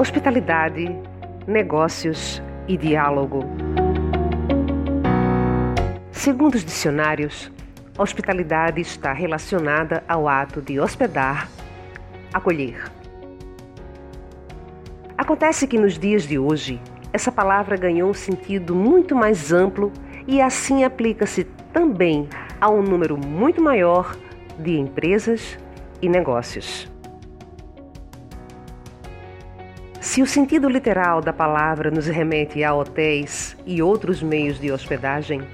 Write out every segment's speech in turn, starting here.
Hospitalidade, negócios e diálogo. Segundo os dicionários, hospitalidade está relacionada ao ato de hospedar, acolher. Acontece que nos dias de hoje, essa palavra ganhou um sentido muito mais amplo e assim aplica-se também a um número muito maior de empresas e negócios. Se o sentido literal da palavra nos remete a hotéis e outros meios de hospedagem,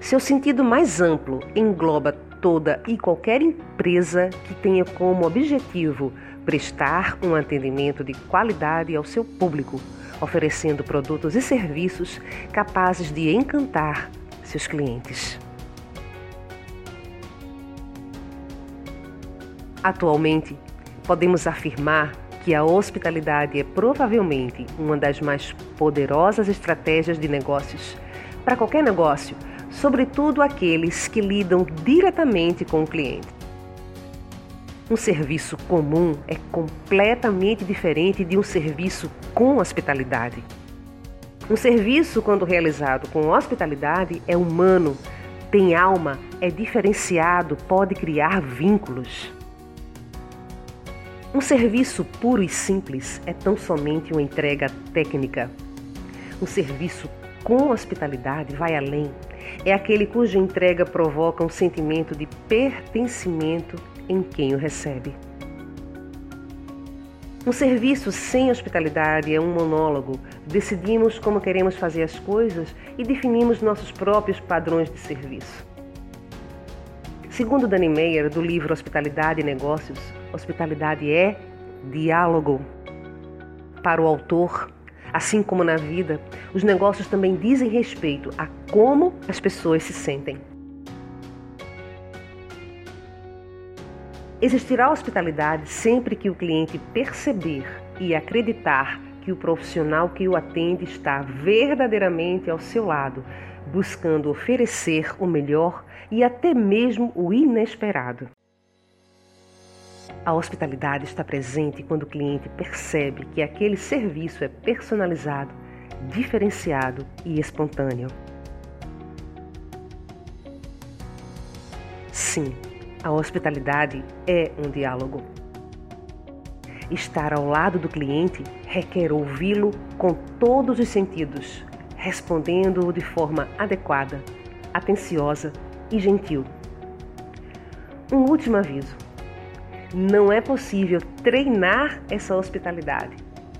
seu sentido mais amplo engloba toda e qualquer empresa que tenha como objetivo prestar um atendimento de qualidade ao seu público, oferecendo produtos e serviços capazes de encantar seus clientes. Atualmente, podemos afirmar que a hospitalidade é provavelmente uma das mais poderosas estratégias de negócios para qualquer negócio, sobretudo aqueles que lidam diretamente com o cliente. Um serviço comum é completamente diferente de um serviço com hospitalidade. Um serviço, quando realizado com hospitalidade, é humano, tem alma, é diferenciado, pode criar vínculos. Um serviço puro e simples é tão somente uma entrega técnica. Um serviço com hospitalidade vai além. É aquele cuja entrega provoca um sentimento de pertencimento em quem o recebe. Um serviço sem hospitalidade é um monólogo. Decidimos como queremos fazer as coisas e definimos nossos próprios padrões de serviço. Segundo Danny Meyer, do livro Hospitalidade e Negócios, hospitalidade é diálogo. Para o autor, assim como na vida, os negócios também dizem respeito a como as pessoas se sentem. Existirá hospitalidade sempre que o cliente perceber e acreditar que o profissional que o atende está verdadeiramente ao seu lado, buscando oferecer o melhor e até mesmo o inesperado. A hospitalidade está presente quando o cliente percebe que aquele serviço é personalizado, diferenciado e espontâneo. Sim, a hospitalidade é um diálogo. Estar ao lado do cliente requer ouvi-lo com todos os sentidos, respondendo-o de forma adequada, atenciosa e gentil. Um último aviso: não é possível treinar essa hospitalidade.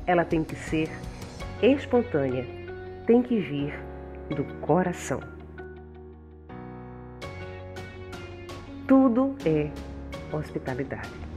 Ela tem que ser espontânea, tem que vir do coração. Tudo é hospitalidade.